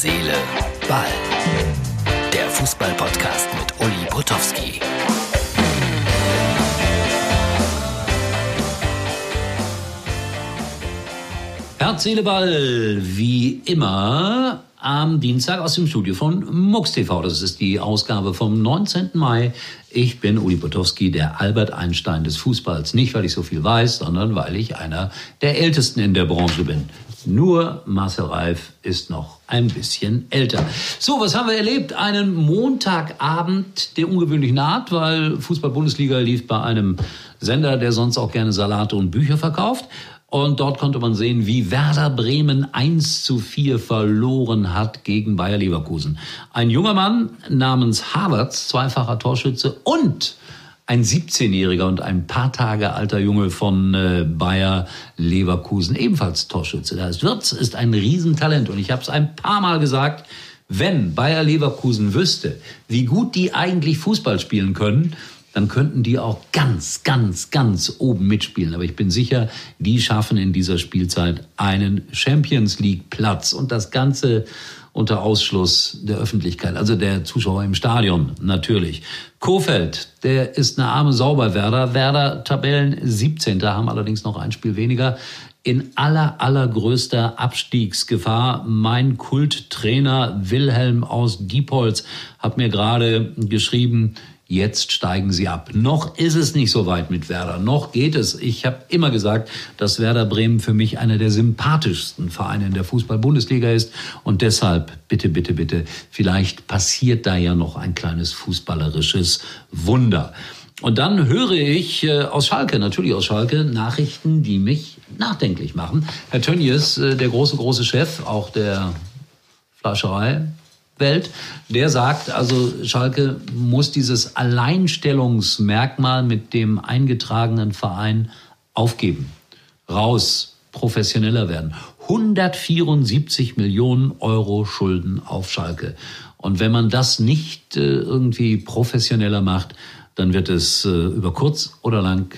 Seele, Ball. Der Fußball-Podcast mit Uli Potowski. Herz, Seele, Ball, wie immer am Dienstag aus dem Studio von MUX TV. Das ist die Ausgabe vom 19. Mai. Ich bin Uli Potowski, der Albert Einstein des Fußballs. Nicht, weil ich so viel weiß, sondern weil ich einer der Ältesten in der Branche bin. Nur Marcel Reif ist noch ein bisschen älter. So, was haben wir erlebt? Einen Montagabend, der ungewöhnlich naht, weil Fußball-Bundesliga lief bei einem Sender, der sonst auch gerne Salate und Bücher verkauft. Und dort konnte man sehen, wie Werder Bremen 1 zu 4 verloren hat gegen Bayer Leverkusen. Ein junger Mann namens Havertz, zweifacher Torschütze und ein 17-jähriger und ein paar Tage alter Junge von äh, Bayer Leverkusen, ebenfalls Torschütze. Da ist Wirtz ist ein Riesentalent und ich habe es ein paar Mal gesagt, wenn Bayer Leverkusen wüsste, wie gut die eigentlich Fußball spielen können, dann könnten die auch ganz, ganz, ganz oben mitspielen. Aber ich bin sicher, die schaffen in dieser Spielzeit einen Champions League Platz und das Ganze unter Ausschluss der Öffentlichkeit, also der Zuschauer im Stadion natürlich. Kofeld, der ist eine arme Sau bei Werder. Werder Tabellen 17. haben allerdings noch ein Spiel weniger. In aller, allergrößter Abstiegsgefahr. Mein Kulttrainer Wilhelm aus Diepholz hat mir gerade geschrieben, Jetzt steigen sie ab. Noch ist es nicht so weit mit Werder. Noch geht es. Ich habe immer gesagt, dass Werder Bremen für mich einer der sympathischsten Vereine in der Fußball-Bundesliga ist. Und deshalb, bitte, bitte, bitte, vielleicht passiert da ja noch ein kleines fußballerisches Wunder. Und dann höre ich äh, aus Schalke, natürlich aus Schalke, Nachrichten, die mich nachdenklich machen. Herr Tönnies, äh, der große, große Chef, auch der Fleischerei, Welt, der sagt, also Schalke muss dieses Alleinstellungsmerkmal mit dem eingetragenen Verein aufgeben. Raus, professioneller werden. 174 Millionen Euro Schulden auf Schalke. Und wenn man das nicht äh, irgendwie professioneller macht, dann wird es äh, über kurz oder lang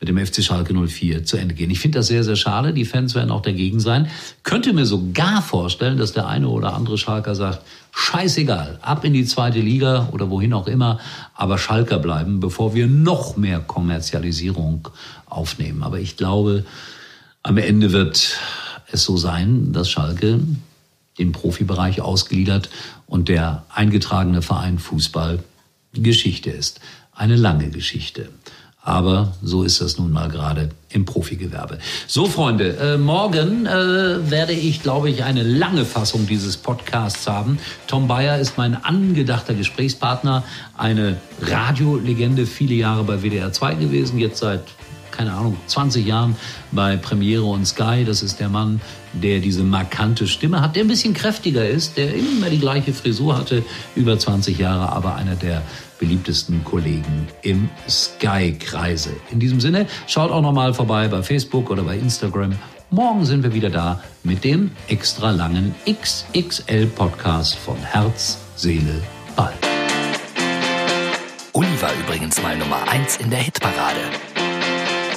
mit dem FC Schalke 04 zu Ende gehen. Ich finde das sehr, sehr schade. Die Fans werden auch dagegen sein. Könnte mir sogar vorstellen, dass der eine oder andere Schalker sagt, scheißegal, ab in die zweite Liga oder wohin auch immer, aber Schalker bleiben, bevor wir noch mehr Kommerzialisierung aufnehmen. Aber ich glaube, am Ende wird es so sein, dass Schalke den Profibereich ausgliedert und der eingetragene Verein Fußball Geschichte ist. Eine lange Geschichte. Aber so ist das nun mal gerade im Profigewerbe. So, Freunde, äh, morgen äh, werde ich, glaube ich, eine lange Fassung dieses Podcasts haben. Tom Bayer ist mein angedachter Gesprächspartner, eine Radiolegende, viele Jahre bei WDR 2 gewesen, jetzt seit keine Ahnung, 20 Jahren bei Premiere und Sky. Das ist der Mann, der diese markante Stimme hat, der ein bisschen kräftiger ist, der immer die gleiche Frisur hatte, über 20 Jahre, aber einer der beliebtesten Kollegen im Sky-Kreise. In diesem Sinne, schaut auch nochmal vorbei bei Facebook oder bei Instagram. Morgen sind wir wieder da mit dem extra langen XXL-Podcast von Herz, Seele, Ball. Uli war übrigens mal Nummer 1 in der Hitparade.